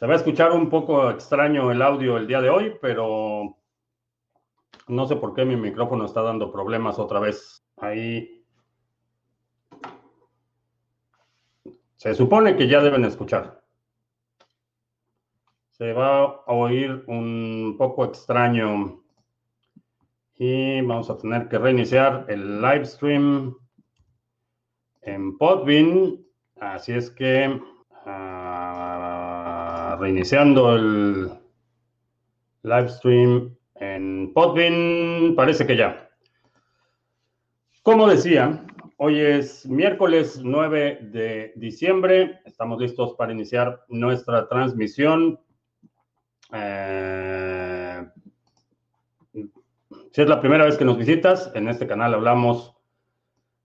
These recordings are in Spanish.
Se va a escuchar un poco extraño el audio el día de hoy, pero no sé por qué mi micrófono está dando problemas otra vez. Ahí. Se supone que ya deben escuchar. Se va a oír un poco extraño. Y vamos a tener que reiniciar el live stream en Podbean. Así es que uh, reiniciando el live stream en Podbean, parece que ya. Como decía, hoy es miércoles 9 de diciembre. Estamos listos para iniciar nuestra transmisión. Eh, si es la primera vez que nos visitas, en este canal hablamos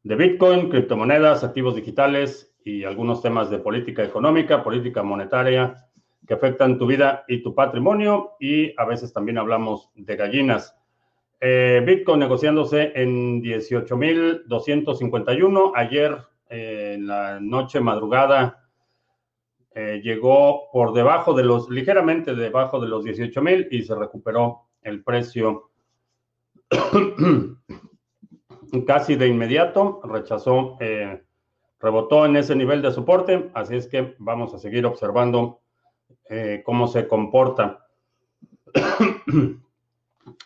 de Bitcoin, criptomonedas, activos digitales y algunos temas de política económica, política monetaria que afectan tu vida y tu patrimonio y a veces también hablamos de gallinas. Eh, Bitcoin negociándose en 18.251. Ayer eh, en la noche madrugada eh, llegó por debajo de los, ligeramente debajo de los 18.000 y se recuperó el precio casi de inmediato. Rechazó, rebotó en ese nivel de soporte. Así es que vamos a seguir observando eh, cómo se comporta.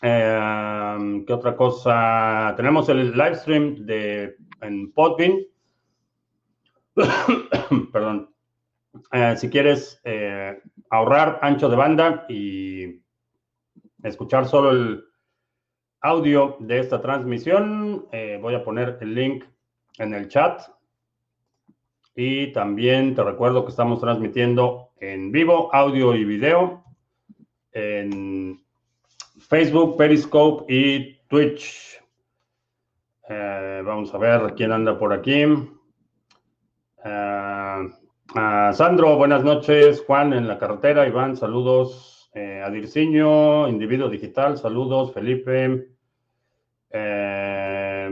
Eh, ¿Qué otra cosa? Tenemos el live stream de, en Podbean. Perdón. Eh, si quieres ahorrar ancho de banda y escuchar solo el audio de esta transmisión, voy a poner el link en el chat. Y también te recuerdo que estamos transmitiendo en vivo, audio y video, en Facebook, Periscope y Twitch. Eh, vamos a ver quién anda por aquí. Uh, Sandro, buenas noches. Juan en la carretera. Iván, saludos. Eh, Adirciño, individuo digital, saludos. Felipe. Eh,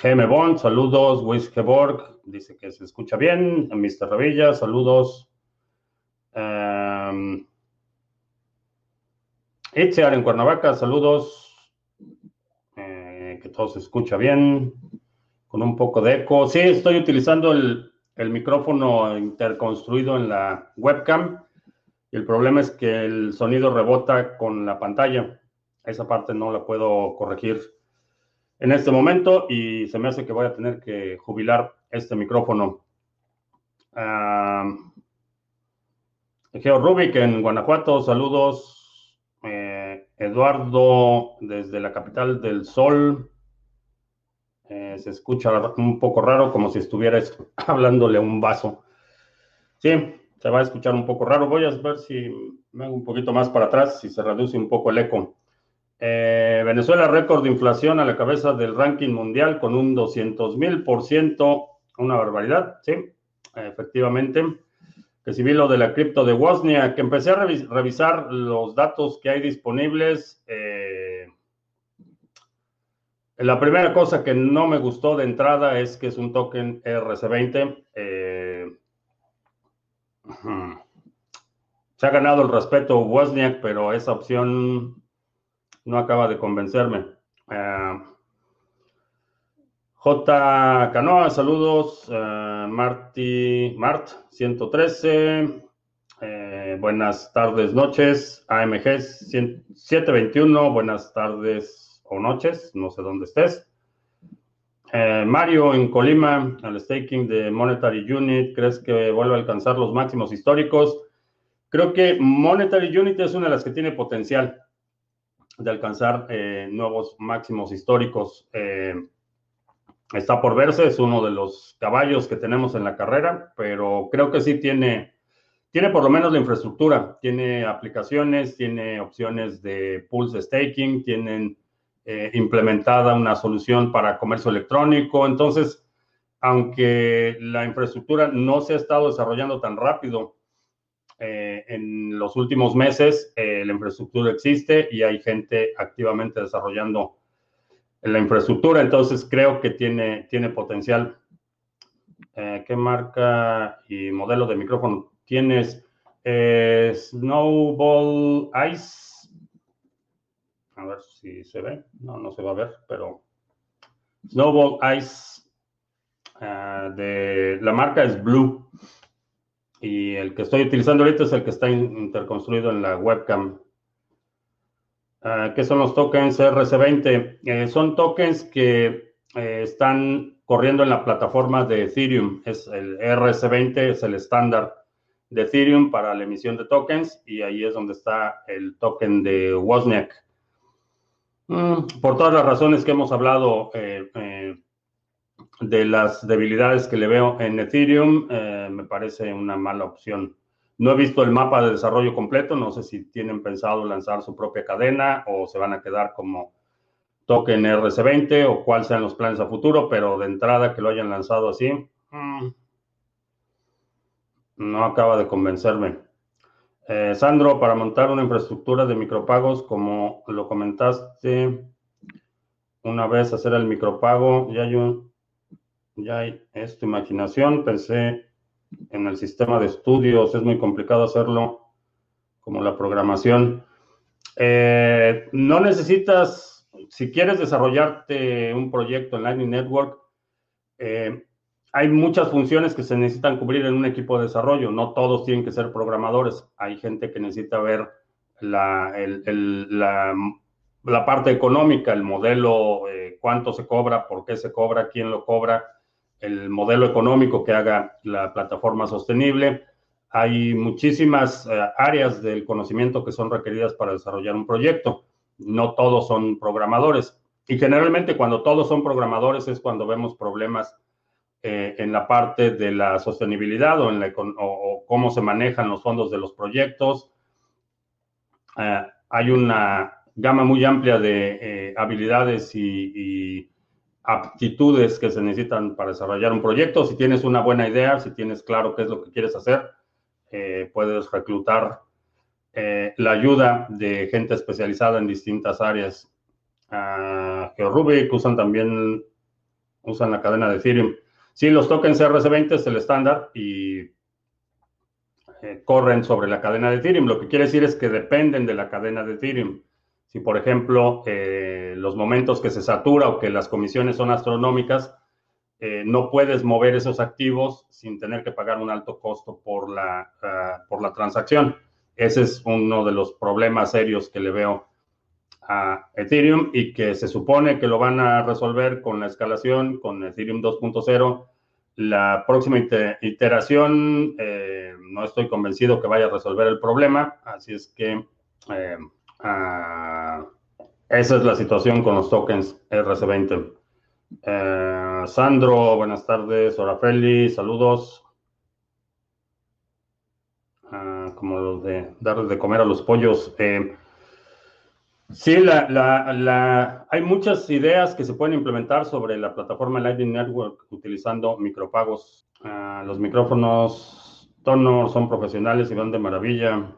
GM Bond, saludos. Wiskeborg, dice que se escucha bien. Mr. Revilla, saludos. Um, en Cuernavaca, saludos. Eh, que todo se escucha bien, con un poco de eco. Sí, estoy utilizando el, el micrófono interconstruido en la webcam. El problema es que el sonido rebota con la pantalla. Esa parte no la puedo corregir en este momento y se me hace que voy a tener que jubilar este micrófono. Geo Rubik en Guanajuato, saludos. Eh, Eduardo desde la capital del sol. Eh, se escucha un poco raro, como si estuvieras hablándole un vaso. Sí, se va a escuchar un poco raro. Voy a ver si me hago un poquito más para atrás, si se reduce un poco el eco. Eh, Venezuela, récord de inflación a la cabeza del ranking mundial con un 200 mil por ciento. Una barbaridad, sí, efectivamente que si vi lo de la cripto de Wozniak, que empecé a revisar los datos que hay disponibles. Eh, la primera cosa que no me gustó de entrada es que es un token RC20. Eh, se ha ganado el respeto Wozniak, pero esa opción no acaba de convencerme. Eh, J. Canoa, saludos. Uh, Marty, Mart, 113. Eh, buenas tardes, noches. AMG 721, buenas tardes o noches, no sé dónde estés. Eh, Mario en Colima, al staking de Monetary Unit, ¿crees que vuelve a alcanzar los máximos históricos? Creo que Monetary Unit es una de las que tiene potencial de alcanzar nuevos máximos históricos está por verse, es uno de los caballos que tenemos en la carrera, pero creo que sí tiene, tiene por lo menos la infraestructura, tiene aplicaciones, tiene opciones de pulse staking, tienen eh, implementada una solución para comercio electrónico, entonces, aunque la infraestructura no se ha estado desarrollando tan rápido, eh, en los últimos meses eh, la infraestructura existe y hay gente activamente desarrollando la infraestructura, entonces creo que tiene, tiene potencial. Eh, ¿Qué marca y modelo de micrófono tienes? Eh, Snowball Ice. A ver si se ve. No, no se va a ver, pero Snowball Ice. Ah, de la marca es Blue. Y el que estoy utilizando ahorita es el que está interconstruido en la webcam. Uh, ¿Qué son los tokens RC20? Eh, son tokens que eh, están corriendo en la plataforma de Ethereum. Es el RC20, es el estándar de Ethereum para la emisión de tokens y ahí es donde está el token de Wozniak. Mm, por todas las razones que hemos hablado eh, de las debilidades que le veo en Ethereum, me parece una mala opción. No he visto el mapa de desarrollo completo, no sé si tienen pensado lanzar su propia cadena o se van a quedar como token RC20 o cuáles sean los planes a futuro, pero de entrada que lo hayan lanzado así, mm, no acaba de convencerme. Eh, Sandro, para montar una infraestructura de micropagos, como lo comentaste una vez, hacer el micropago, ya hay un, ya es tu imaginación, pensé en el sistema de estudios, es muy complicado hacerlo como la programación. Eh, no necesitas, si quieres desarrollarte un proyecto en Lightning Network, eh, hay muchas funciones que se necesitan cubrir en un equipo de desarrollo. No todos tienen que ser programadores. Hay gente que necesita ver la, la, parte económica, el modelo, eh, cuánto se cobra, por qué se cobra, quién lo cobra, el modelo económico que haga la plataforma sostenible. Hay muchísimas eh, áreas del conocimiento que son requeridas para desarrollar un proyecto. No todos son programadores. Y generalmente cuando todos son programadores es cuando vemos problemas eh, en la parte de la sostenibilidad o, en la, o, cómo se manejan los fondos de los proyectos. Eh, hay una gama muy amplia de habilidades y aptitudes que se necesitan para desarrollar un proyecto. Si tienes una buena idea, si tienes claro qué es lo que quieres hacer, eh, puedes reclutar eh, la ayuda de gente especializada en distintas áreas. Uh, GeoRubik usan también, usan la cadena de Ethereum. Sí, los tokens RC20 es el estándar y eh, corren sobre la cadena de Ethereum. Lo que quiere decir es que dependen de la cadena de Ethereum. Si, por ejemplo, eh, los momentos que se satura o que las comisiones son astronómicas, eh, no puedes mover esos activos sin tener que pagar un alto costo por la, ah, por la transacción. Ese es uno de los problemas serios que le veo a Ethereum y que se supone que lo van a resolver con la escalación, con Ethereum 2.0. La próxima iteración, eh, no estoy convencido que vaya a resolver el problema, así es que Ah, esa es la situación con los tokens RC20. Eh, Sandro, buenas tardes. Orafeli, saludos. Ah, como los de darles de comer a los pollos. Eh, sí, hay muchas ideas que se pueden implementar sobre la plataforma Lightning Network utilizando micropagos. Ah, los micrófonos Tonor son profesionales y van de maravilla.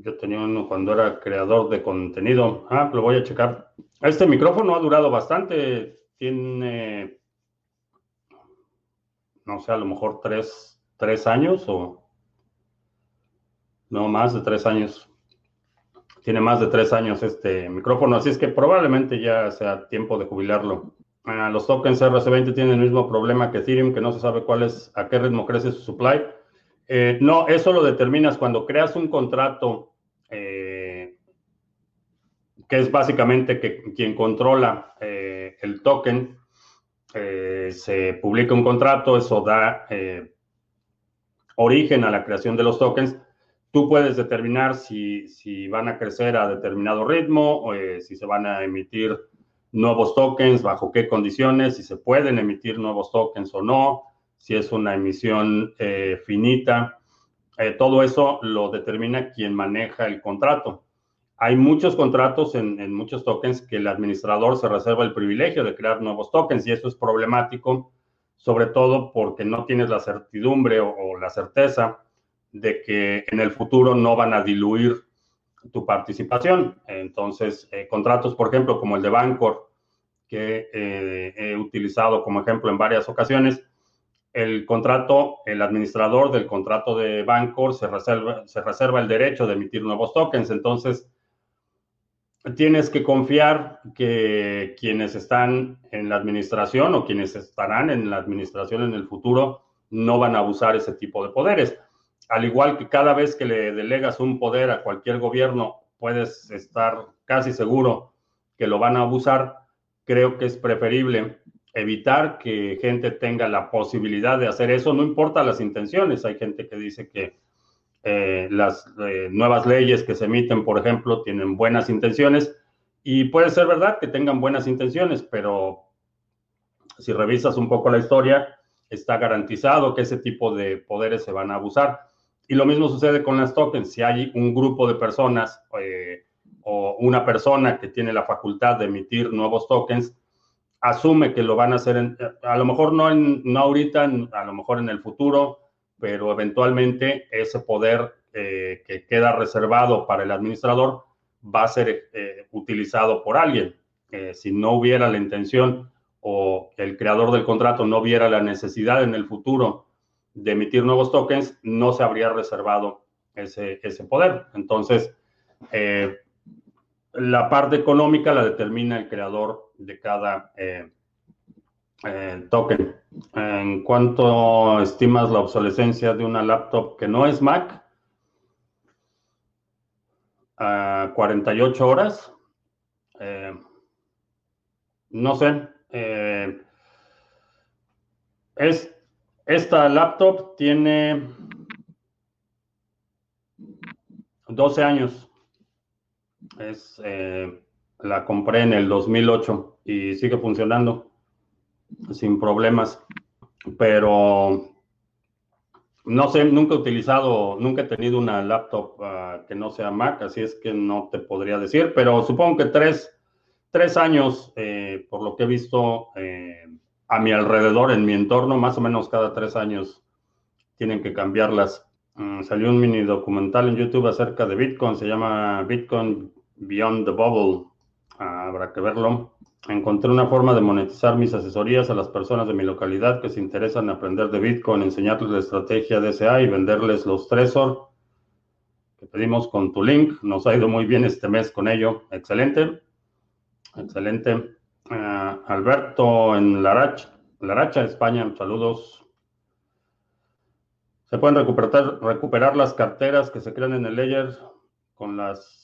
Yo tenía uno cuando era creador de contenido. Ah, lo voy a checar. Este micrófono ha durado bastante. Tiene, no sé, a lo mejor tres, tres años o no más de tres años. Tiene más de tres años este micrófono, así es que probablemente ya sea tiempo de jubilarlo. Ah, los tokens RC20 tienen el mismo problema que Ethereum, que no se sabe cuál es, a qué ritmo crece su supply. Eh, no, eso lo determinas cuando creas un contrato, eh, que es básicamente que quien controla eh, el token, se publica un contrato, eso da origen a la creación de los tokens. Tú puedes determinar si, si van a crecer a determinado ritmo, si se van a emitir nuevos tokens, bajo qué condiciones, si se pueden emitir nuevos tokens o no, si es una emisión finita. Eh, todo eso lo determina quien maneja el contrato. Hay muchos contratos en, muchos tokens que el administrador se reserva el privilegio de crear nuevos tokens y eso es problemático, sobre todo porque no tienes la certidumbre o, la certeza de que en el futuro no van a diluir tu participación. Entonces, eh, contratos, por ejemplo, como el de Bancor, que eh, he utilizado como ejemplo en varias ocasiones, el contrato, el administrador del contrato de Bancor se reserva, se reserva el derecho de emitir nuevos tokens. Entonces, tienes que confiar que quienes están en la administración o quienes estarán en la administración en el futuro no van a abusar ese tipo de poderes. Al igual que cada vez que le delegas un poder a cualquier gobierno, puedes estar casi seguro que lo van a abusar, creo que es preferible evitar que gente tenga la posibilidad de hacer eso, no importa las intenciones. Hay gente que dice que eh, las eh, nuevas leyes que se emiten, por ejemplo, tienen buenas intenciones y puede ser verdad que tengan buenas intenciones, pero si revisas un poco la historia, está garantizado que ese tipo de poderes se van a abusar. Y lo mismo sucede con las tokens. Si hay un grupo de personas eh, o una persona que tiene la facultad de emitir nuevos tokens, asume que lo van a hacer, a lo mejor no, no ahorita, a lo mejor en el futuro, pero eventualmente ese poder eh, que queda reservado para el administrador va a ser eh, utilizado por alguien. Eh, si no hubiera la intención o el creador del contrato no viera la necesidad en el futuro de emitir nuevos tokens, no se habría reservado ese, ese poder. Entonces, la parte económica la determina el creador de cada eh, eh, token. En cuanto estimas la obsolescencia de una laptop que no es Mac, a 48 horas. Eh, no sé. es, esta laptop tiene 12 años. Es, la compré en el 2008 y sigue funcionando sin problemas. Pero no sé, nunca he utilizado, nunca he tenido una laptop ah, que no sea Mac, así es que no te podría decir, pero supongo que tres, años, eh, por lo que he visto eh, a mi alrededor, en mi entorno, más o menos cada tres años tienen que cambiarlas. Mm, salió un mini documental en YouTube acerca de Bitcoin, se llama Bitcoin Beyond the Bubble. Habrá que verlo. Encontré una forma de monetizar mis asesorías a las personas de mi localidad que se interesan en aprender de Bitcoin, enseñarles la estrategia DSA y venderles los Trezor que pedimos con tu link. Nos ha ido muy bien este mes con ello. Excelente. Excelente. Ah, Alberto en Laracha, Laracha, España. Saludos. Se pueden recuperar, recuperar las carteras que se crean en el Ledger con las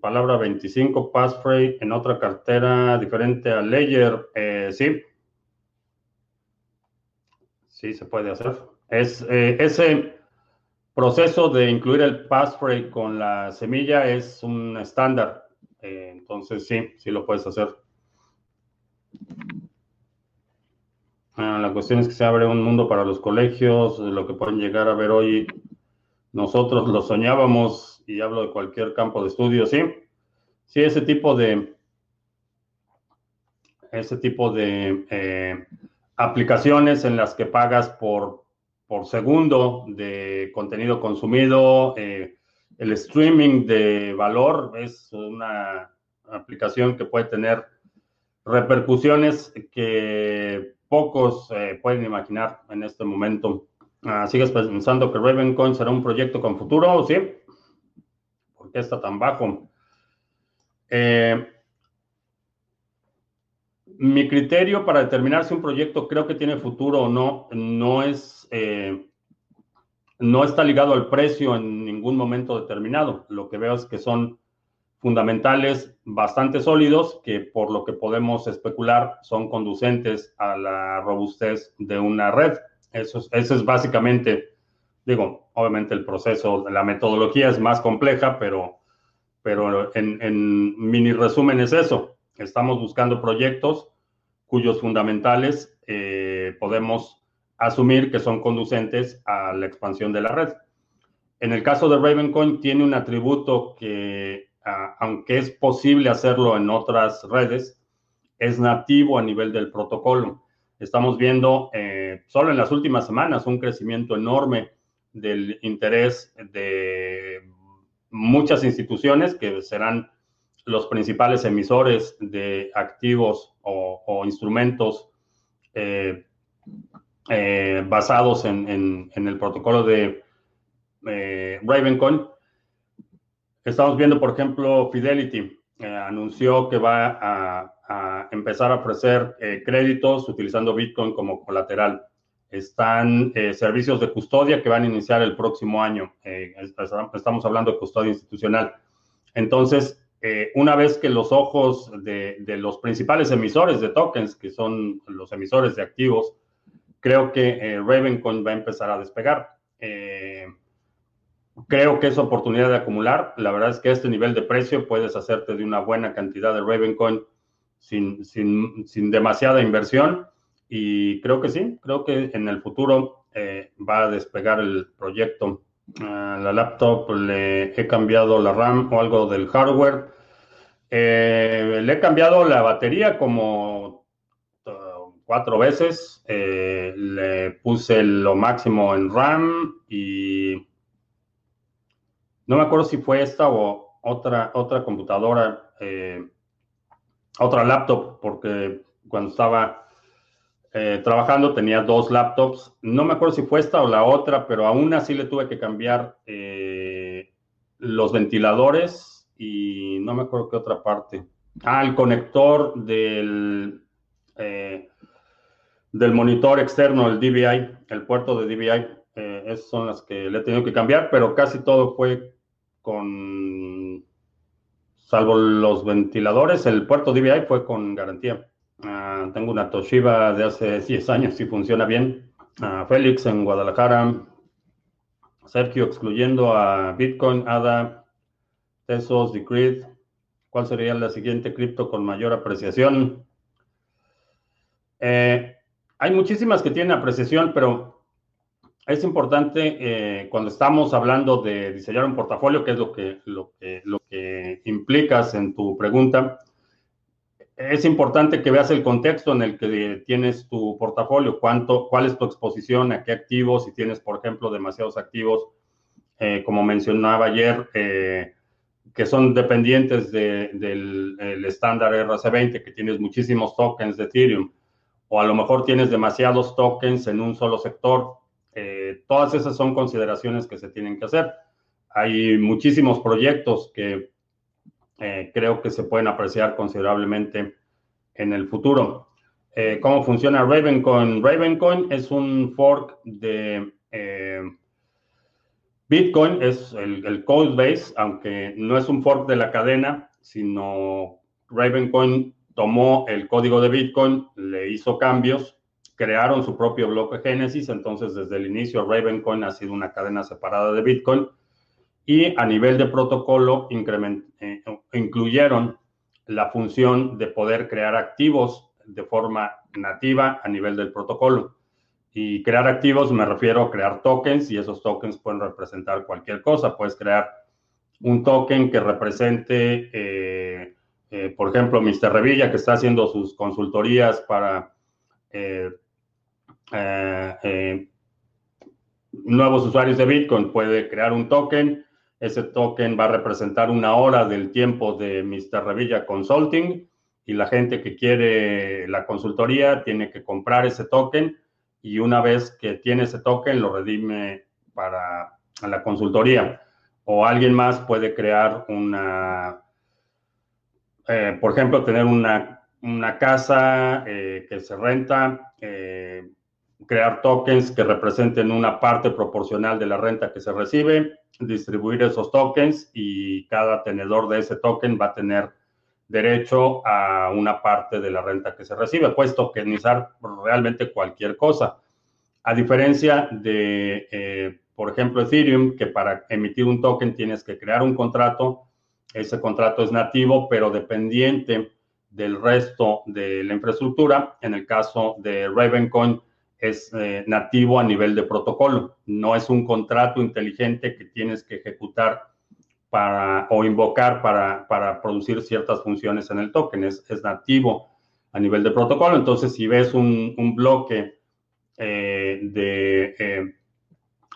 palabra 25 passphrase en otra cartera diferente a Ledger. Eh, sí. Sí, se puede hacer. Es, eh, ese proceso de incluir el passphrase con la semilla es un estándar. Eh, entonces, sí, sí lo puedes hacer. Ah, la cuestión es que se abre un mundo para los colegios, lo que pueden llegar a ver hoy. Nosotros lo soñábamos, y hablo de cualquier campo de estudio, ¿sí? Sí, ese tipo de, ese tipo de eh, aplicaciones en las que pagas por, por segundo de contenido consumido, eh, el streaming de valor es una aplicación que puede tener repercusiones que pocos eh, pueden imaginar en este momento. Ah, ¿Sigues pensando que Ravencoin será un proyecto con futuro? Sí. ¿Por qué está tan bajo? Eh, mi criterio para determinar si un proyecto creo que tiene futuro o no, no es, eh, no está ligado al precio en ningún momento determinado. Lo que veo es que son fundamentales bastante sólidos que por lo que podemos especular son conducentes a la robustez de una red. Eso es, eso es básicamente, digo, obviamente el proceso, la metodología es más compleja, pero, pero en, mini resumen es eso. Estamos buscando proyectos cuyos fundamentales eh, podemos asumir que son conducentes a la expansión de la red. En el caso de Ravencoin tiene un atributo que aunque es posible hacerlo en otras redes, es nativo a nivel del protocolo. Estamos viendo eh, solo en las últimas semanas un crecimiento enorme del interés de muchas instituciones que serán los principales emisores de activos o, instrumentos eh, eh, basados en, el protocolo de eh, Ravencoin. Estamos viendo, por ejemplo, Fidelity anunció que va a, empezar a ofrecer créditos utilizando Bitcoin como colateral. Están servicios de custodia que van a iniciar el próximo año. estamos hablando de custodia institucional. Entonces, eh, una vez que los ojos de, los principales emisores de tokens, que son los emisores de activos, creo que eh, Ravencoin va a empezar a despegar. Eh, creo que es oportunidad de acumular. La verdad es que a este nivel de precio puedes hacerte de una buena cantidad de Ravencoin sin, sin, sin demasiada inversión. Y creo que sí, creo que en el futuro va a despegar el proyecto la laptop le he cambiado la RAM o algo del hardware. Eh, le he cambiado la batería como uh, cuatro veces. Eh, le puse lo máximo en RAM y no me acuerdo si fue esta o otra, otra computadora, eh, otra laptop, porque cuando estaba eh, trabajando, tenía dos laptops. No me acuerdo si fue esta o la otra, pero aún así le tuve que cambiar eh, los ventiladores y no me acuerdo qué otra parte. Ah, el conector del, eh, del monitor externo, el DVI, el puerto de DVI. esas son las que le he tenido que cambiar, pero casi todo fue con, salvo los ventiladores, el puerto DVI fue con garantía. Ah, tengo una Toshiba de hace 10 años y funciona bien. Ah, Félix en Guadalajara. Sergio excluyendo a Bitcoin, ADA, Tesos, Decreed. ¿Cuál sería la siguiente cripto con mayor apreciación? Eh, hay muchísimas que tienen apreciación, pero es importante eh, cuando estamos hablando de diseñar un portafolio, que es lo que, lo que, lo que implicas en tu pregunta, es importante que veas el contexto en el que tienes tu portafolio, cuánto, cuál es tu exposición, a qué activos, si tienes, por ejemplo, demasiados activos, eh, como mencionaba ayer, eh, que son dependientes del estándar RC20, que tienes muchísimos tokens de Ethereum, o a lo mejor tienes demasiados tokens en un solo sector. Eh, todas esas son consideraciones que se tienen que hacer. Hay muchísimos proyectos que eh, creo que se pueden apreciar considerablemente en el futuro. Eh, ¿Cómo funciona Ravencoin? Ravencoin es un fork de eh, Bitcoin, es el, code base, aunque no es un fork de la cadena, sino Ravencoin tomó el código de Bitcoin, le hizo cambios, crearon su propio bloque Génesis, entonces desde el inicio Ravencoin ha sido una cadena separada de Bitcoin y a nivel de protocolo eh, incluyeron la función de poder crear activos de forma nativa a nivel del protocolo. Y crear activos me refiero a crear tokens y esos tokens pueden representar cualquier cosa. Puedes crear un token que represente, eh, eh, por ejemplo, Mr. Revilla, que está haciendo sus consultorías para nuevos usuarios de Bitcoin. Puede crear un token ese token va a representar una hora del tiempo de Mr. Revilla Consulting y la gente que quiere la consultoría tiene que comprar ese token y una vez que tiene ese token lo redime para la consultoría. O alguien más puede crear una, eh, por ejemplo, tener una, casa eh, que se renta, eh, crear tokens que representen una parte proporcional de la renta que se recibe, distribuir esos tokens y cada tenedor de ese token va a tener derecho a una parte de la renta que se recibe. Puedes tokenizar realmente cualquier cosa. A diferencia de, eh, por ejemplo, Ethereum, que para emitir un token tienes que crear un contrato. Ese contrato es nativo, pero dependiente del resto de la infraestructura. En el caso de Ravencoin, es eh, nativo a nivel de protocolo. No es un contrato inteligente que tienes que ejecutar para, o invocar para, para producir ciertas funciones en el token. Es, nativo a nivel de protocolo. Entonces, si ves un, bloque eh, de, eh,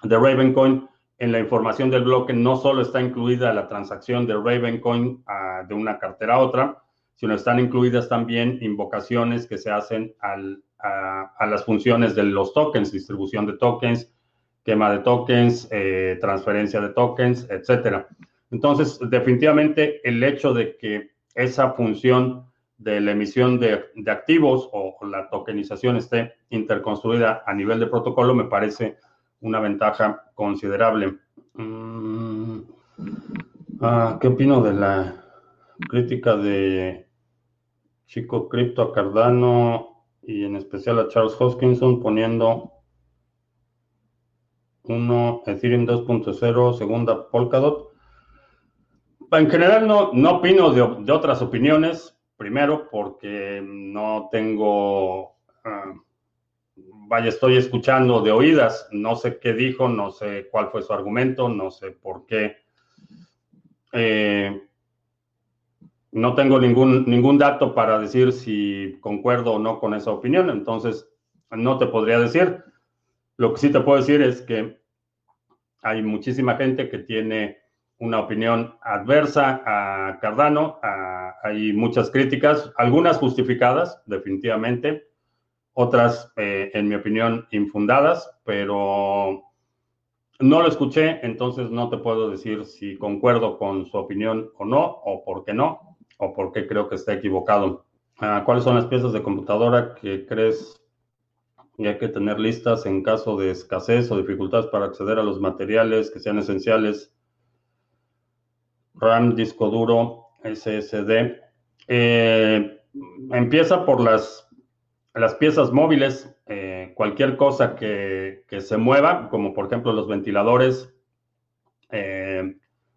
de Ravencoin, en la información del bloque no solo está incluida la transacción de Ravencoin a, ah, de una cartera a otra, sino están incluidas también invocaciones que se hacen al, a, las funciones de los tokens, distribución de tokens, quema de tokens, eh, transferencia de tokens, etcétera. Entonces, definitivamente el hecho de que esa función de la emisión de, activos o, la tokenización esté interconstruida a nivel de protocolo me parece una ventaja considerable. Mm, ah, ¿Qué opino de la crítica de Chico Crypto a Cardano y en especial a Charles Hoskinson poniendo uno Ethereum 2.0, segunda Polkadot? En general no, no opino de, otras opiniones. Primero, porque no tengo, ah, vaya, estoy escuchando de oídas, no sé qué dijo, no sé cuál fue su argumento, no sé por qué. Eh, no tengo ningún, ningún dato para decir si concuerdo o no con esa opinión, entonces no te podría decir. Lo que sí te puedo decir es que hay muchísima gente que tiene una opinión adversa a Cardano. hay muchas críticas, algunas justificadas, definitivamente, otras, eh, en mi opinión, infundadas, pero no lo escuché, entonces no te puedo decir si concuerdo con su opinión o no, o por qué no, o por qué creo que está equivocado. Ah, ¿Cuáles son las piezas de computadora que crees que hay que tener listas en caso de escasez o dificultades para acceder a los materiales que sean esenciales RAM, disco duro, SSD. Eh, empieza por las, las piezas móviles, eh, cualquier cosa que, se mueva, como por ejemplo los ventiladores,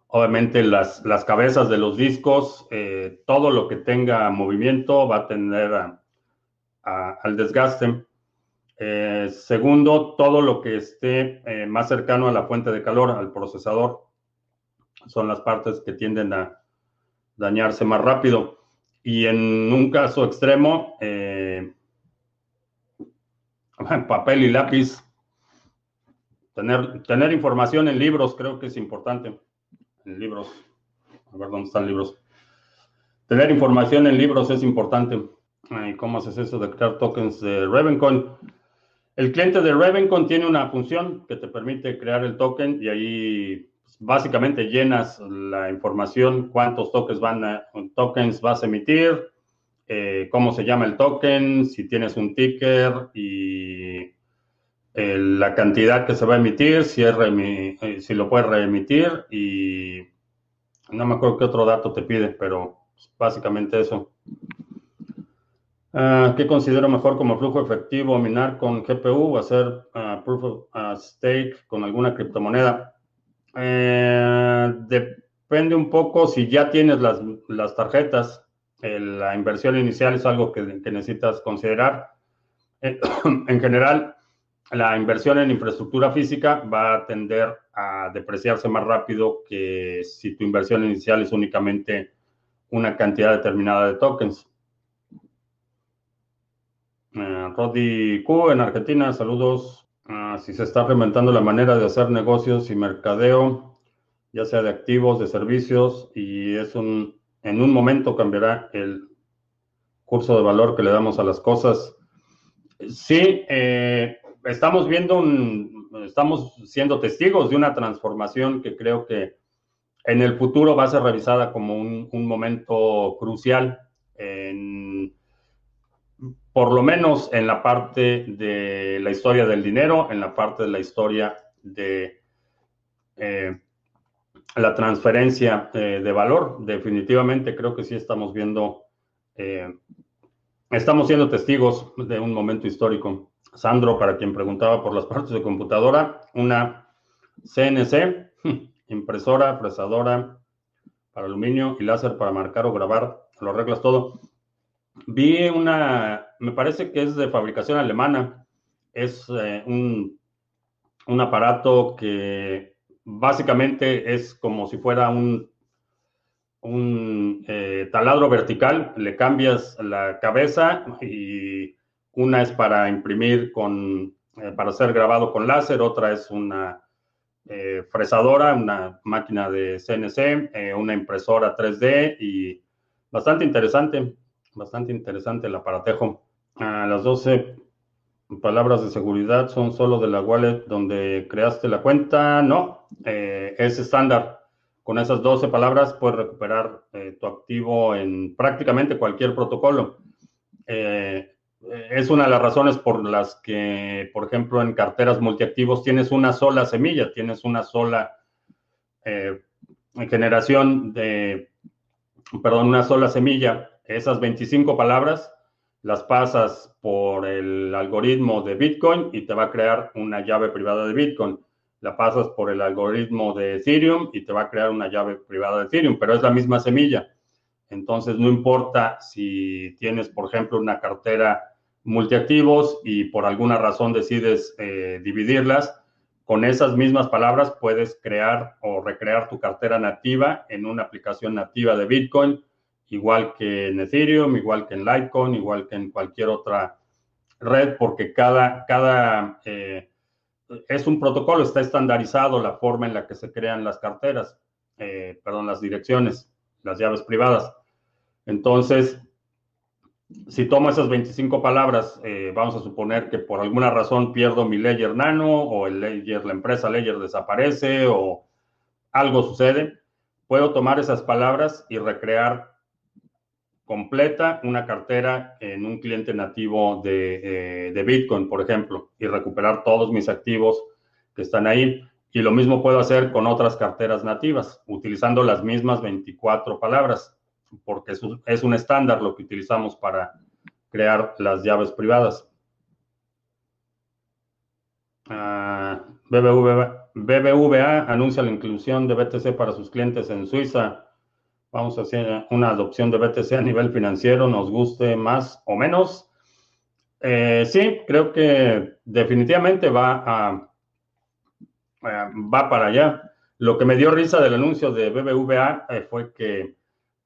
obviamente las, las, cabezas de los discos, todo lo que tenga movimiento va a tener al desgaste. segundo, todo lo que esté más cercano a la fuente de calor, al procesador son las partes que tienden a dañarse más rápido. Y en un caso extremo, eh, papel y lápiz, tener, tener información en libros creo que es importante. Libros, a ver dónde están libros. Tener información en libros es importante. ¿Y cómo haces eso de crear tokens de Ravencoin? El cliente de Ravencoin tiene una función que te permite crear el token y ahí básicamente llenas la información, cuántos tokens, van a, tokens vas a emitir, eh, cómo se llama el token, si tienes un ticker y eh, la cantidad que se va a emitir, si, es eh, si lo puedes reemitir y no me acuerdo qué otro dato te pide, pero básicamente eso. Ah, ¿Qué considero mejor como flujo efectivo? ¿Minar con GPU o hacer ah, proof of ah, stake con alguna criptomoneda? Eh, depende un poco si ya tienes las, tarjetas. la inversión inicial es algo que, necesitas considerar. Eh, en general, la inversión en infraestructura física va a tender a depreciarse más rápido que si tu inversión inicial es únicamente una cantidad determinada de tokens. Eh, Rodi Q en Argentina, saludos. Ah, si se está reinventando la manera de hacer negocios y mercadeo, ya sea de activos, de servicios, y es un, en un momento cambiará el curso de valor que le damos a las cosas. Sí, eh, estamos viendo un, estamos siendo testigos de una transformación que creo que en el futuro va a ser revisada como un, un momento crucial en por lo menos en la parte de la historia del dinero, en la parte de la historia de eh, la transferencia eh, de valor. Definitivamente creo que sí estamos viendo, eh, estamos siendo testigos de un momento histórico. Sandro, para quien preguntaba por las partes de computadora, una CNC, impresora, fresadora para aluminio y láser para marcar o grabar, lo arreglas todo. Vi una, me parece que es de fabricación alemana. Es eh, un, un, aparato que básicamente es como si fuera un, un eh, taladro vertical. Le cambias la cabeza y una es para imprimir con, eh, para ser grabado con láser, otra es una fresadora, una máquina de CNC, una impresora 3D y bastante interesante bastante interesante el aparatejo. A las 12 palabras de seguridad son solo de la wallet donde creaste la cuenta. No, eh, es estándar. Con esas 12 palabras puedes recuperar eh, tu activo en prácticamente cualquier protocolo. Eh, es una de las razones por las que, por ejemplo, en carteras multiactivos tienes una sola semilla, tienes una sola generación de, perdón, una sola semilla. Esas 25 palabras las pasas por el algoritmo de Bitcoin y te va a crear una llave privada de Bitcoin. La pasas por el algoritmo de Ethereum y te va a crear una llave privada de Ethereum, pero es la misma semilla. Entonces, no importa si tienes, por ejemplo, una cartera multiactivos y por alguna razón decides eh, dividirlas, con esas mismas palabras puedes crear o recrear tu cartera nativa en una aplicación nativa de Bitcoin igual que en Ethereum, igual que en Litecoin, igual que en cualquier otra red, porque cada, cada eh, es un protocolo, está estandarizado la forma en la que se crean las carteras, eh, perdón, las direcciones, las llaves privadas. Entonces, si tomo esas 25 palabras, eh, vamos a suponer que por alguna razón pierdo mi Ledger Nano o el Ledger, la empresa Ledger desaparece o algo sucede, puedo tomar esas palabras y recrear completa una cartera en un cliente nativo de, eh, Bitcoin, por ejemplo, y recuperar todos mis activos que están ahí. Y lo mismo puedo hacer con otras carteras nativas, utilizando las mismas 24 palabras, porque es un, estándar lo que utilizamos para crear las llaves privadas. Ah, BBVA anuncia la inclusión de BTC para sus clientes en Suiza vamos a hacer una adopción de BTC a nivel financiero, nos guste más o menos. Eh, sí, creo que definitivamente va eh, va para allá. Lo que me dio risa del anuncio de BBVA eh, fue que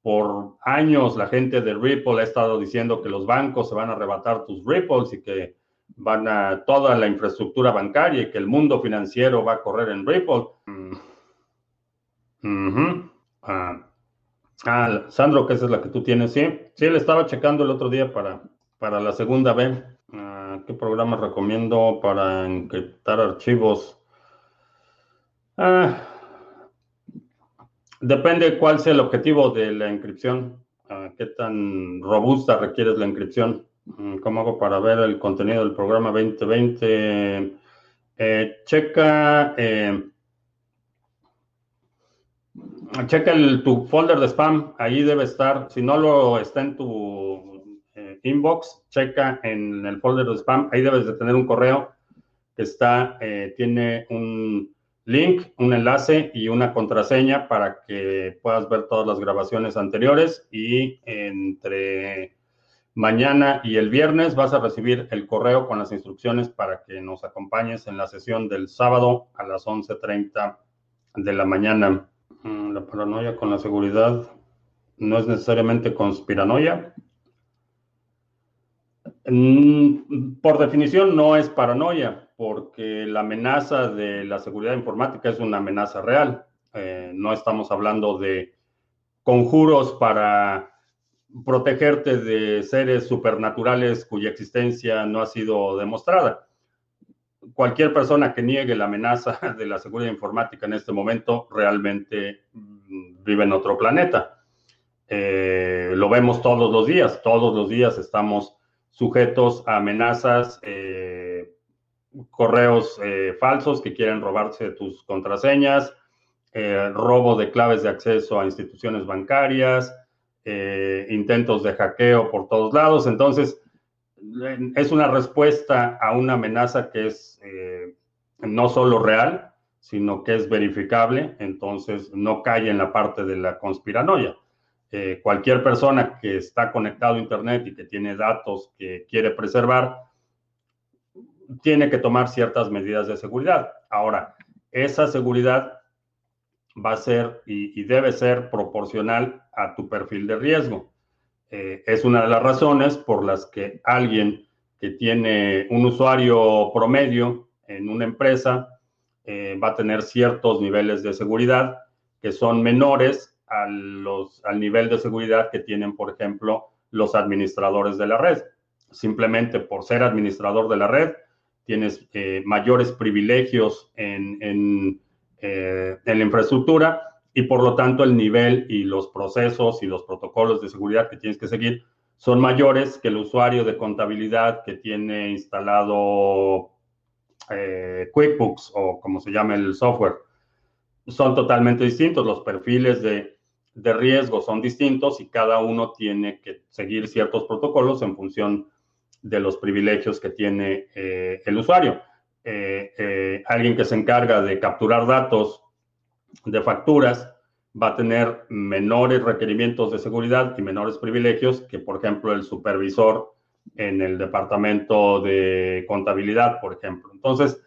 por años la gente de Ripple ha estado diciendo que los bancos se van a arrebatar tus Ripples y que van a toda la infraestructura bancaria y que el mundo financiero va a correr en Ripple. Mm. Ah, Sandro, que esa es la que tú tienes, sí. Sí, le estaba checando el otro día para, para la segunda B. Ah, ¿Qué programa recomiendo para encriptar archivos? Ah, depende cuál sea el objetivo de la encripción. ¿Qué tan robusta requieres la encripción? Mm, ¿Cómo hago para ver el contenido del programa 2020? Eh, checa. Eh, checa el, tu folder de spam, ahí debe estar. Si no lo está en tu eh, inbox, checa en el folder de spam, ahí debes de tener un correo que está, tiene un link, un enlace y una contraseña para que puedas ver todas las grabaciones anteriores y entre mañana y el viernes vas a recibir el correo con las instrucciones para que nos acompañes en la sesión del sábado a las 11.30 de la mañana. Mm, la paranoia con la seguridad no es necesariamente conspiranoia. Mm, por definición no es paranoia, porque la amenaza de la seguridad informática es una amenaza real. Eh, no estamos hablando de conjuros para protegerte de seres supernaturales cuya existencia no ha sido demostrada cualquier persona que niegue la amenaza de la seguridad informática en este momento realmente mm, vive en otro planeta. Eh, lo vemos todos los días, todos los días estamos sujetos a amenazas, eh, correos eh, falsos que quieren robarse tus contraseñas, robo de claves de acceso a instituciones bancarias, intentos de hackeo por todos lados. Entonces, es una respuesta a una amenaza que es eh, no solo real, sino que es verificable, entonces no cae en la parte de la conspiranoia. Eh, cualquier persona que está conectado a Internet y que tiene datos que quiere preservar, tiene que tomar ciertas medidas de seguridad. Ahora, esa seguridad va a ser y debe ser proporcional a tu perfil de riesgo. Eh, es una de las razones por las que alguien que tiene un usuario promedio en una empresa eh, va a tener ciertos niveles de seguridad que son menores a los, al nivel de seguridad que tienen, por ejemplo, los administradores de la red. simplemente por ser administrador de la red, tienes eh, mayores privilegios en, en, en, la infraestructura y por lo tanto el nivel y los procesos y los protocolos de seguridad que tienes que seguir son mayores que el usuario de contabilidad que tiene instalado eh, QuickBooks o como se llama el software. Son totalmente distintos, los perfiles de, de, riesgo son distintos y cada uno tiene que seguir ciertos protocolos en función de los privilegios que tiene eh, el usuario. Eh, alguien que se encarga de capturar datos de facturas va a tener menores requerimientos de seguridad y menores privilegios que, por ejemplo, el supervisor en el departamento de contabilidad, por ejemplo. Entonces,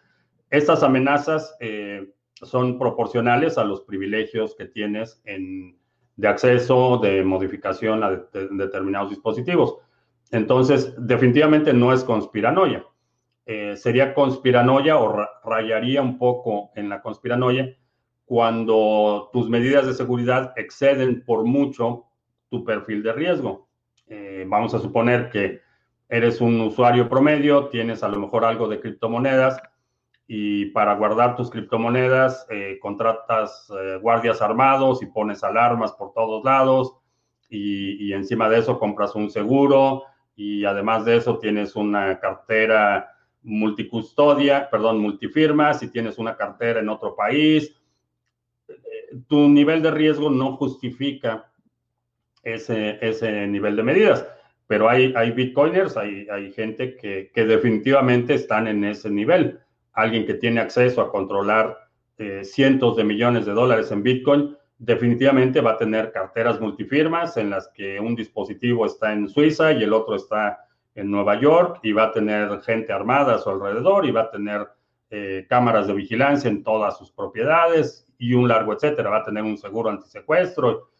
estas amenazas eh, son proporcionales a los privilegios que tienes en, de acceso, de modificación a determinados dispositivos. Entonces, definitivamente no es conspiranoia. Eh, sería conspiranoia o rayaría un poco en la conspiranoia cuando tus medidas de seguridad exceden por mucho tu perfil de riesgo. Eh, vamos a suponer que eres un usuario promedio, tienes a lo mejor algo de criptomonedas y para guardar tus criptomonedas eh, contratas guardias armados y pones alarmas por todos lados y, encima de eso compras un seguro y además de eso tienes una cartera multicustodia, perdón, multifirmas y tienes una cartera en otro país tu nivel de riesgo no justifica ese, ese nivel de medidas. Pero hay, hay bitcoiners, hay, hay gente que, que, definitivamente están en ese nivel. Alguien que tiene acceso a controlar eh, cientos de millones de dólares en bitcoin, definitivamente va a tener carteras multifirmas en las que un dispositivo está en Suiza y el otro está en Nueva York y va a tener gente armada a su alrededor y va a tener eh, cámaras de vigilancia en todas sus propiedades y un largo etcétera. Va a tener un seguro antisecuestro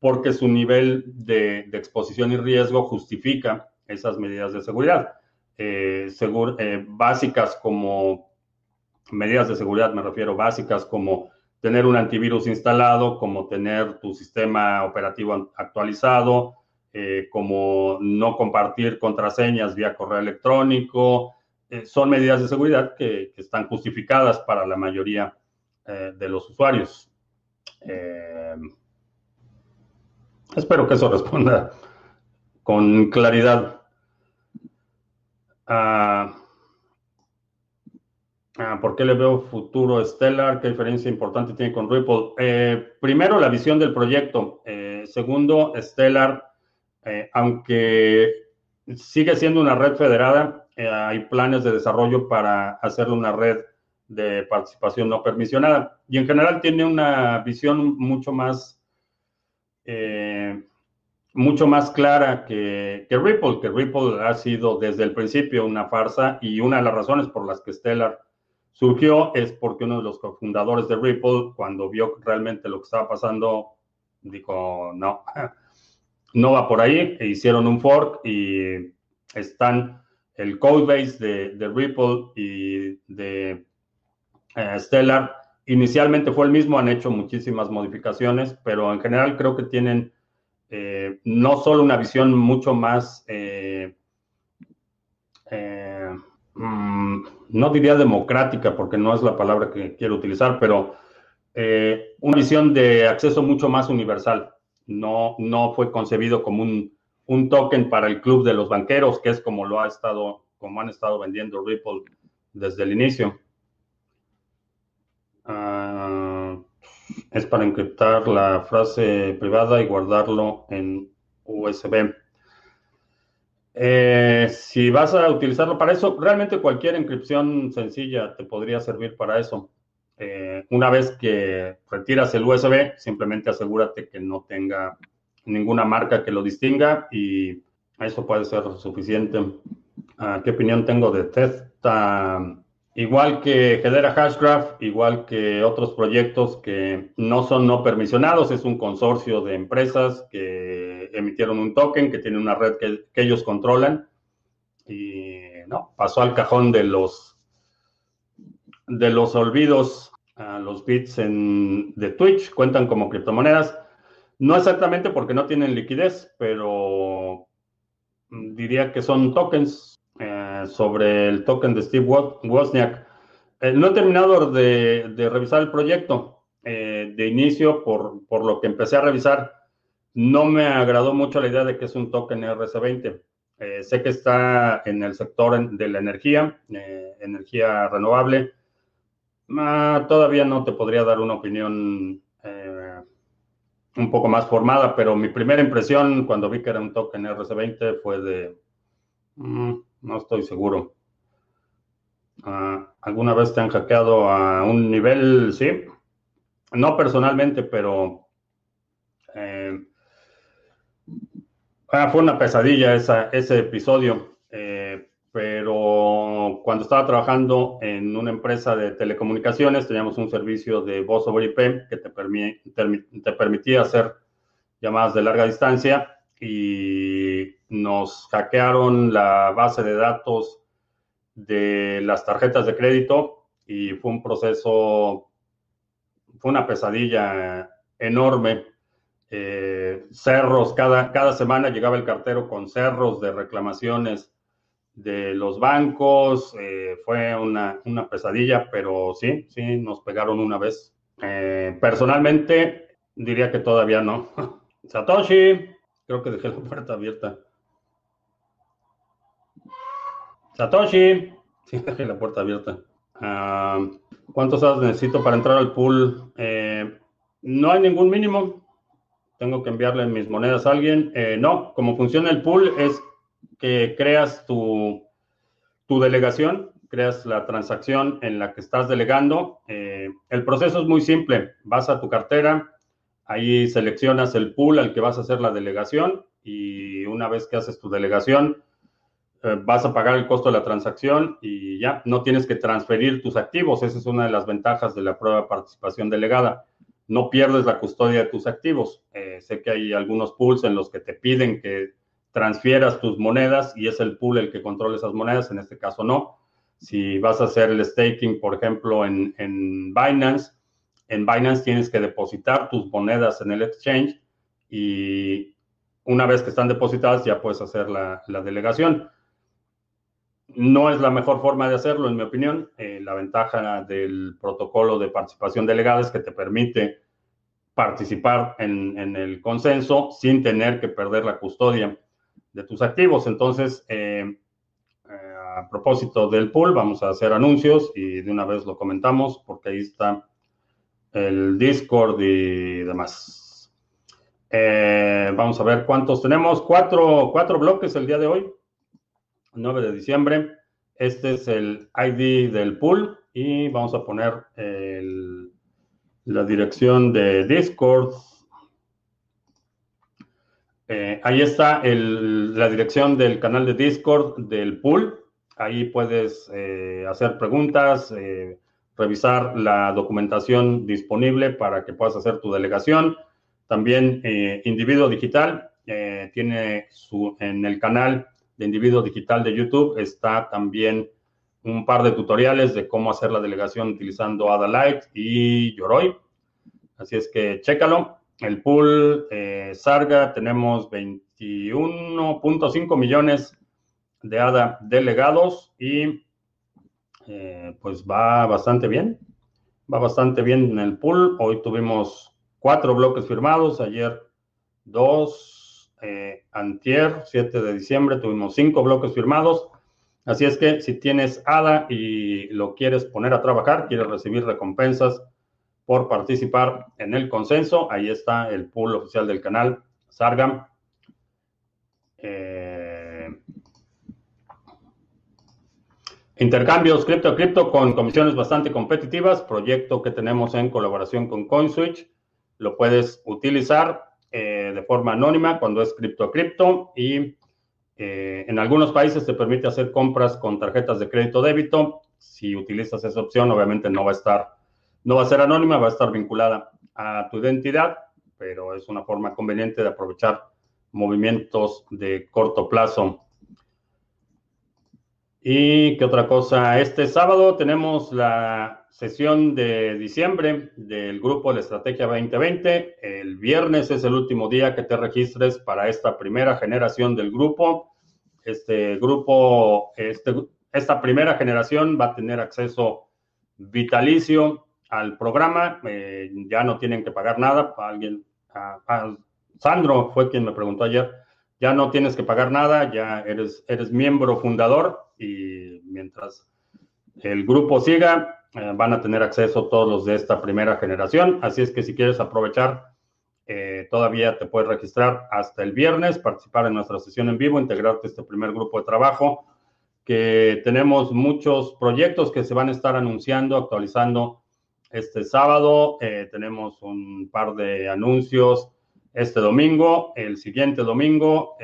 porque su nivel de, exposición y riesgo justifica esas medidas de seguridad. Eh, eh, básicas como medidas de seguridad, me refiero básicas como tener un antivirus instalado, como tener tu sistema operativo actualizado, eh, como no compartir contraseñas vía correo electrónico, son medidas de seguridad que, están justificadas para la mayoría eh, de los usuarios. Eh, espero que eso responda con claridad. Ah, ¿Por qué le veo futuro Stellar? ¿Qué diferencia importante tiene con Ripple? Eh, primero, la visión del proyecto. segundo, Stellar, aunque sigue siendo una red federada, hay planes de desarrollo para hacerle una red de participación no permisionada. Y en general tiene una visión mucho más, eh, mucho más clara que, que, Ripple, que Ripple ha sido desde el principio una farsa y una de las razones por las que Stellar surgió es porque uno de los cofundadores de Ripple, cuando vio realmente lo que estaba pasando, dijo, no, no va por ahí, e hicieron un fork y están el codebase de, de Ripple y de eh, Stellar. Inicialmente fue el mismo, han hecho muchísimas modificaciones, pero en general creo que tienen eh, no solo una visión mucho más, eh, mm, no diría democrática, porque no es la palabra que quiero utilizar, pero una visión de acceso mucho más universal. No, no fue concebido como un, un token para el club de los banqueros, que es como lo ha estado, como han estado vendiendo Ripple desde el inicio. Uh, es para encriptar la frase privada y guardarlo en USB. Eh, si vas a utilizarlo para eso, realmente cualquier encripción sencilla te podría servir para eso. Eh, una vez que retiras el USB, simplemente asegúrate que no tenga ninguna marca que lo distinga y eso puede ser suficiente. Uh, ¿Qué opinión tengo de Testa? Igual que Hedera Hashgraph, igual que otros proyectos que no son no permisionados, es un consorcio de empresas que emitieron un token, que tiene una red que, ellos controlan y no, pasó al cajón de los de los olvidos a los bits de Twitch, cuentan como criptomonedas. No exactamente porque no tienen liquidez, pero diría que son tokens sobre el token de Steve Wozniak. Eh, no he terminado de, revisar el proyecto eh, de inicio por, lo que empecé a revisar. No me agradó mucho la idea de que es un token RC20. sé que está en el sector de la energía, energía renovable. Ah, todavía no te podría dar una opinión un poco más formada, pero mi primera impresión cuando vi que era un token RC20 fue de, mm, no estoy seguro. Ah, ¿Alguna vez te han hackeado a un nivel? Sí. No personalmente, pero eh, ah, fue una pesadilla ese episodio. Eh, pero cuando estaba trabajando en una empresa de telecomunicaciones, teníamos un servicio de voz over IP que te, te permitía hacer llamadas de larga distancia y nos hackearon la base de datos de las tarjetas de crédito y fue un proceso, fue una pesadilla enorme. Eh, cerros, cada, cada semana llegaba el cartero con cerros de reclamaciones de los bancos, eh, fue una, pesadilla, pero sí, sí, nos pegaron una vez. Eh, personalmente, diría que todavía no. Satoshi, creo que dejé la puerta abierta. Satoshi, sí, dejé la puerta abierta. Ah, ¿Cuántos horas necesito para entrar al pool? Eh, no hay ningún mínimo. Tengo que enviarle mis monedas a alguien. no, como funciona el pool es que creas tu, tu delegación, creas la transacción en la que estás delegando. Eh, el proceso es muy simple. Vas a tu cartera, ahí seleccionas el pool al que vas a hacer la delegación y una vez que haces tu delegación, eh, vas a pagar el costo de la transacción y ya no tienes que transferir tus activos. Esa es una de las ventajas de la prueba de participación delegada. No pierdes la custodia de tus activos. Eh, sé que hay algunos pools en los que te piden que transfieras tus monedas y es el pool el que controla esas monedas, en este caso no. Si vas a hacer el staking, por ejemplo, en, Binance, en Binance tienes que depositar tus monedas en el exchange y una vez que están depositadas ya puedes hacer la, delegación. No es la mejor forma de hacerlo, en mi opinión. Eh, la ventaja del protocolo de participación delegada es que te permite participar en, en el consenso sin tener que perder la custodia de tus activos. Entonces, eh, eh, a propósito del pool, vamos a hacer anuncios y de una vez lo comentamos porque ahí está el Discord y demás. Eh, vamos a ver cuántos tenemos. Cuatro, cuatro bloques el día de hoy, 9 de diciembre. Este es el ID del pool y vamos a poner la dirección de Discord eh, ahí está la dirección del canal de Discord del pool. Ahí puedes eh, hacer preguntas, revisar la documentación disponible para que puedas hacer tu delegación. También Individuo Digital tiene su, en el canal de Individuo Digital de YouTube está también un par de tutoriales de cómo hacer la delegación utilizando Adalite y Yoroi. Así es que chécalo. El pool eh, Sarga tenemos 21.5 millones de ADA delegados y eh, pues va bastante bien. Va bastante bien en el pool. Hoy tuvimos cuatro bloques firmados, ayer dos, eh, antier, 7 de diciembre, tuvimos cinco bloques firmados. Así es que si tienes ADA y lo quieres poner a trabajar, quieres recibir recompensas, por participar en el consenso. Ahí está el pool oficial del canal, Sargam. Eh, intercambios cripto a cripto con comisiones bastante competitivas, proyecto que tenemos en colaboración con CoinSwitch. Lo puedes utilizar eh, de forma anónima cuando es cripto a cripto y eh, en algunos países te permite hacer compras con tarjetas de crédito débito. Si utilizas esa opción, obviamente no va a estar no va a ser anónima, va a estar vinculada a tu identidad, pero es una forma conveniente de aprovechar movimientos de corto plazo. ¿Y qué otra cosa? Este sábado tenemos la sesión de diciembre del grupo de Estrategia 2020. El viernes es el último día que te registres para esta primera generación del grupo. Este grupo, este, esta primera generación va a tener acceso vitalicio al programa. Eh, ya no tienen que pagar nada. Alguien, Sandro fue quien me preguntó ayer. Ya no tienes que pagar nada, ya eres, eres miembro fundador y mientras el grupo siga, eh, van a tener acceso todos los de esta primera generación. Así es que si quieres aprovechar, eh, todavía te puedes registrar hasta el viernes, participar en nuestra sesión en vivo, integrarte a este primer grupo de trabajo, que tenemos muchos proyectos que se van a estar anunciando, actualizando este sábado. Eh, tenemos un par de anuncios este domingo, el siguiente domingo.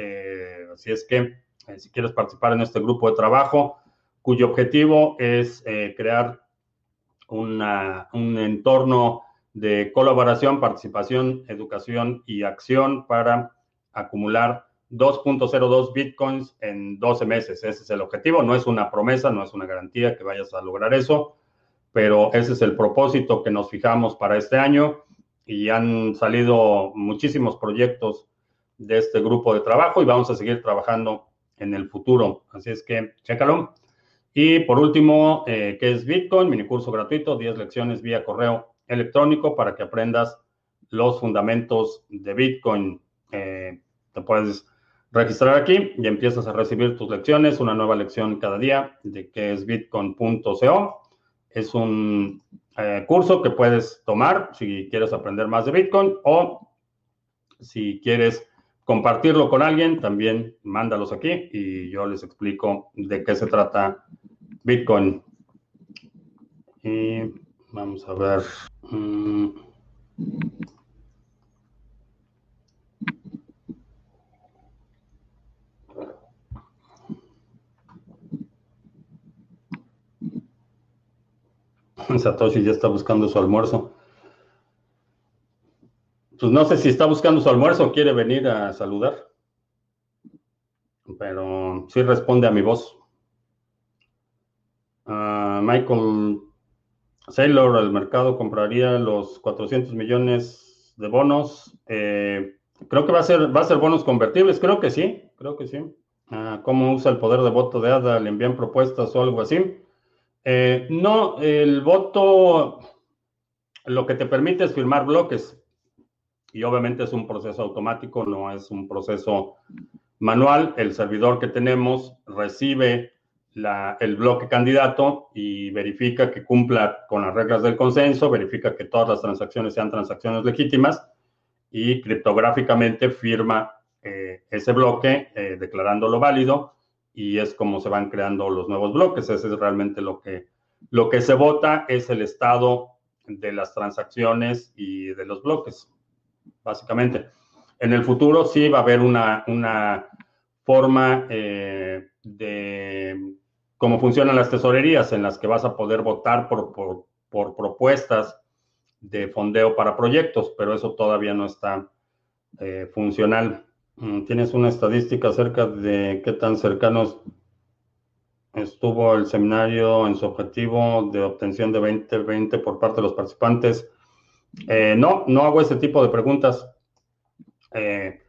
así es que si quieres participar en este grupo de trabajo, cuyo objetivo es crear un entorno de colaboración, participación, educación y acción para acumular 2.02 bitcoins en 12 meses. Ese es el objetivo. No es una promesa, no es una garantía que vayas a lograr eso, pero ese es el propósito que nos fijamos para este año y han salido muchísimos proyectos de este grupo de trabajo y vamos a seguir trabajando en el futuro. Así es que, chécalo. Y por último, eh, ¿qué es Bitcoin? Mini curso gratuito, 10 lecciones vía correo electrónico para que aprendas los fundamentos de Bitcoin. Eh, te puedes registrar aquí y empiezas a recibir tus lecciones, una nueva lección cada día de qué es bitcoin.co. Es un eh, curso que puedes tomar si quieres aprender más de Bitcoin o si quieres compartirlo con alguien, también mándalos aquí y yo les explico de qué se trata Bitcoin. Y vamos a ver. Mm. Satoshi ya está buscando su almuerzo. Pues no sé si está buscando su almuerzo o quiere venir a saludar. Pero sí responde a mi voz. Ah, Michael Saylor, el mercado compraría los 400 millones de bonos. Eh, creo que va a ser, va a ser bonos convertibles. Creo que sí, creo que sí. Ah, ¿Cómo usa el poder de voto de ADA? ¿Le envían propuestas o algo así? Eh, no, el voto lo que te permite es firmar bloques y obviamente es un proceso automático, no es un proceso manual. El servidor que tenemos recibe el bloque candidato y verifica que cumpla con las reglas del consenso, verifica que todas las transacciones sean transacciones legítimas y criptográficamente firma eh, ese bloque eh, declarándolo válido y es como se van creando los nuevos bloques. Ese es realmente lo que, lo que se vota, es el estado de las transacciones y de los bloques básicamente. En el futuro sí va a haber una, una forma eh, de cómo funcionan las tesorerías en las que vas a poder votar por, por, propuestas de fondeo para proyectos, pero eso todavía no está eh, funcional. Mm, ¿Tienes una estadística acerca de qué tan cercanos estuvo el seminario en su objetivo de obtención de 2020 por parte de los participantes? Eh, no, no hago ese tipo de preguntas. Eh,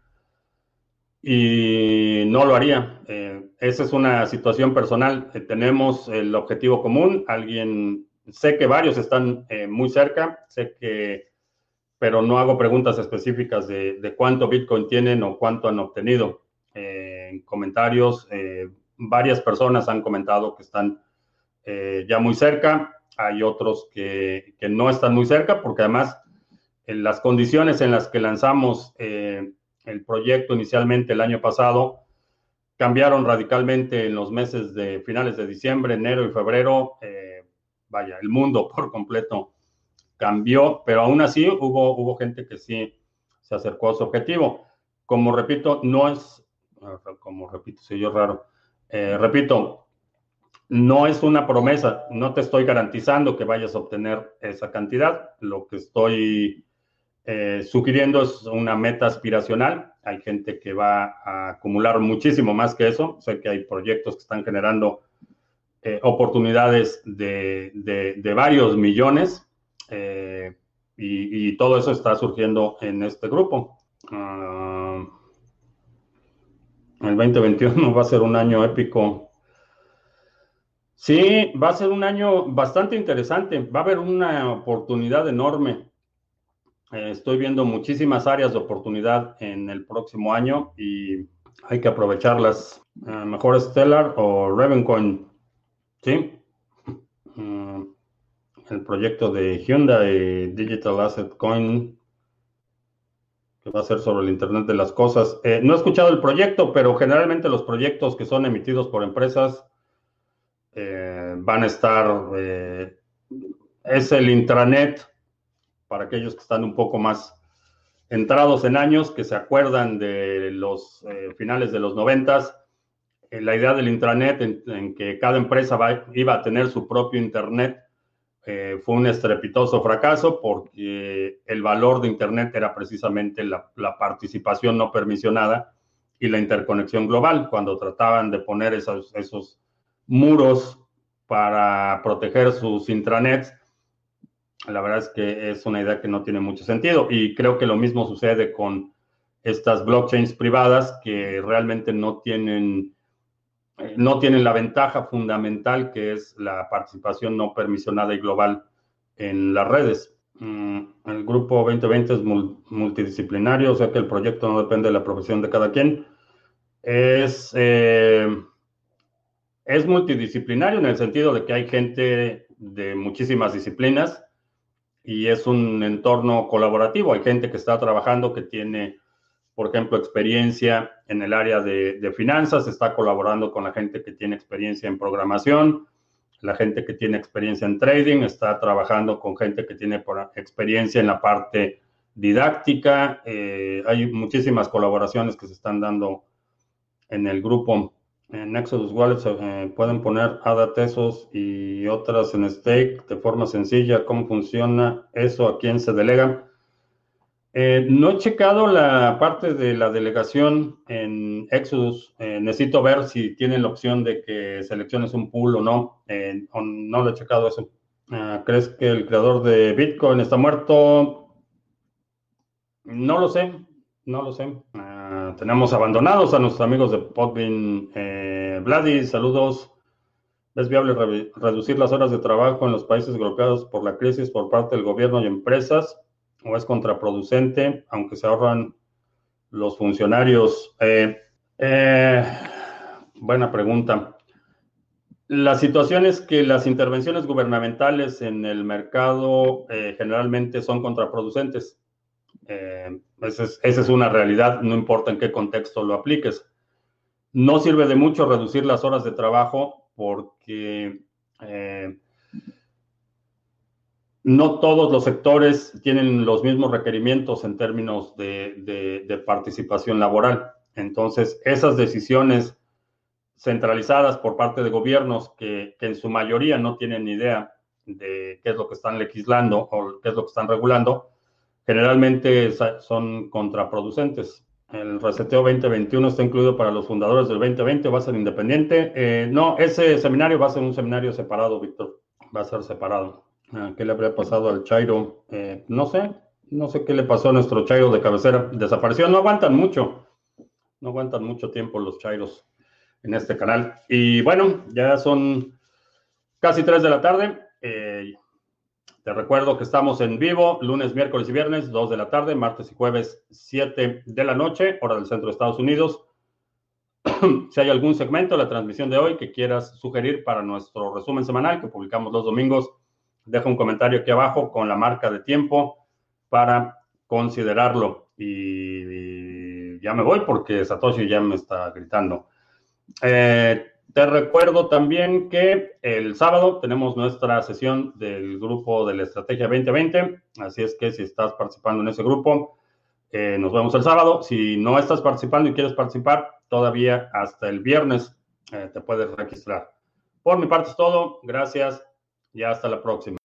y no lo haría. Eh, esa es una situación personal. tenemos el objetivo común. Alguien, sé que varios están muy cerca, sé que, pero no hago preguntas específicas de, cuánto Bitcoin tienen o cuánto han obtenido. en comentarios, varias personas han comentado que están ya muy cerca hay otros que, no están muy cerca, porque además en las condiciones en las que lanzamos eh, el proyecto inicialmente el año pasado cambiaron radicalmente en los meses de finales de diciembre, enero y febrero. Eh, vaya, el mundo por completo cambió, pero aún así hubo, hubo gente que sí se acercó a su objetivo. Como repito, no es, como repito, soy yo raro. Eh, repito, no es una promesa, no te estoy garantizando que vayas a obtener esa cantidad. Lo que estoy eh, sugiriendo es una meta aspiracional. Hay gente que va a acumular muchísimo más que eso. Sé que hay proyectos que están generando eh, oportunidades de, varios millones eh, y, todo eso está surgiendo en este grupo. Ah, El 2021 va a ser un año épico. Sí, va a ser un año bastante interesante. Va a haber una oportunidad enorme. Eh, estoy viendo muchísimas áreas de oportunidad en el próximo año y hay que aprovecharlas. Eh, mejor Stellar o Ravencoin. Sí. Mm, el proyecto de Hyundai Digital Asset Coin que va a ser sobre el Internet de las Cosas. Eh, no he escuchado el proyecto, pero generalmente los proyectos que son emitidos por empresas eh, van a estar, eh, es el intranet para aquellos que están un poco más entrados en años, que se acuerdan de los finales de los noventas, la idea del intranet en, que cada empresa iba a tener su propio Internet eh, fue un estrepitoso fracaso porque el valor de Internet era precisamente la, participación no permisionada y la interconexión global. Cuando trataban de poner esos, esos muros para proteger sus intranets, la verdad es que es una idea que no tiene mucho sentido y creo que lo mismo sucede con estas blockchains privadas que realmente no tienen no tienen la ventaja fundamental que es la participación no permisionada y global en las redes. Mm, el grupo 2020 es multidisciplinario, o sea que el proyecto no depende de la profesión de cada quien. Es, eh, es multidisciplinario en el sentido de que hay gente de muchísimas disciplinas y es un entorno colaborativo. Hay gente que está trabajando que tiene por ejemplo, experiencia en el área de, finanzas, está colaborando con la gente que tiene experiencia en programación, la gente que tiene experiencia en trading, está trabajando con gente que tiene experiencia en la parte didáctica. Eh, hay muchísimas colaboraciones que se están dando en el grupo. En Exodus Wallet eh, pueden poner ADA Tesos y otras en stake de forma sencilla. ¿Cómo funciona eso? ¿A quién se delega? Eh, no he checado la parte de la delegación en Exodus. Eh, necesito ver si tienen la opción de que selecciones un pool o no. Eh, no lo he checado eso. Ah, ¿Crees que el creador de Bitcoin está muerto? No lo sé. No lo sé. Ah, tenemos abandonados a nuestros amigos de Podbean. Vladi, saludos. ¿Es viable reducir las horas de trabajo en los países golpeados por la crisis por parte del gobierno y empresas? O es contraproducente, aunque se ahorran los funcionarios? Eh, eh, buena pregunta. La situación es que las intervenciones gubernamentales en el mercado eh, generalmente son contraproducentes. esa, es, una realidad, no importa en qué contexto lo apliques. No sirve de mucho reducir las horas de trabajo porque no todos los sectores tienen los mismos requerimientos en términos de, participación laboral. Entonces, esas decisiones centralizadas por parte de gobiernos que, en su mayoría no tienen ni idea de qué es lo que están legislando o qué es lo que están regulando, generalmente son contraproducentes. El reseteo 2021 está incluido para los fundadores del 2020, va a ser independiente. Eh, no, ese seminario va a ser un seminario separado, Víctor, va a ser separado. Ah, ¿Qué le habría pasado al Chairo? Eh, no sé, no sé qué le pasó a nuestro Chairo de cabecera. Desapareció, no aguantan mucho, no aguantan mucho tiempo los Chairos en este canal. Y bueno, ya son casi 3 de la tarde. Eh, te recuerdo que estamos en vivo lunes, miércoles y viernes, 2 de la tarde, martes y jueves, 7 de la noche, hora del centro de Estados Unidos. si hay algún segmento de la transmisión de hoy que quieras sugerir para nuestro resumen semanal que publicamos los domingos, deja un comentario aquí abajo con la marca de tiempo para considerarlo. Y, ya me voy porque Satoshi ya me está gritando. Eh, te recuerdo también que el sábado tenemos nuestra sesión del grupo de la Estrategia 2020, así es que si estás participando en ese grupo, eh, nos vemos el sábado. Si no estás participando y quieres participar, todavía hasta el viernes eh, te puedes registrar. Por mi parte es todo. Gracias y hasta la próxima.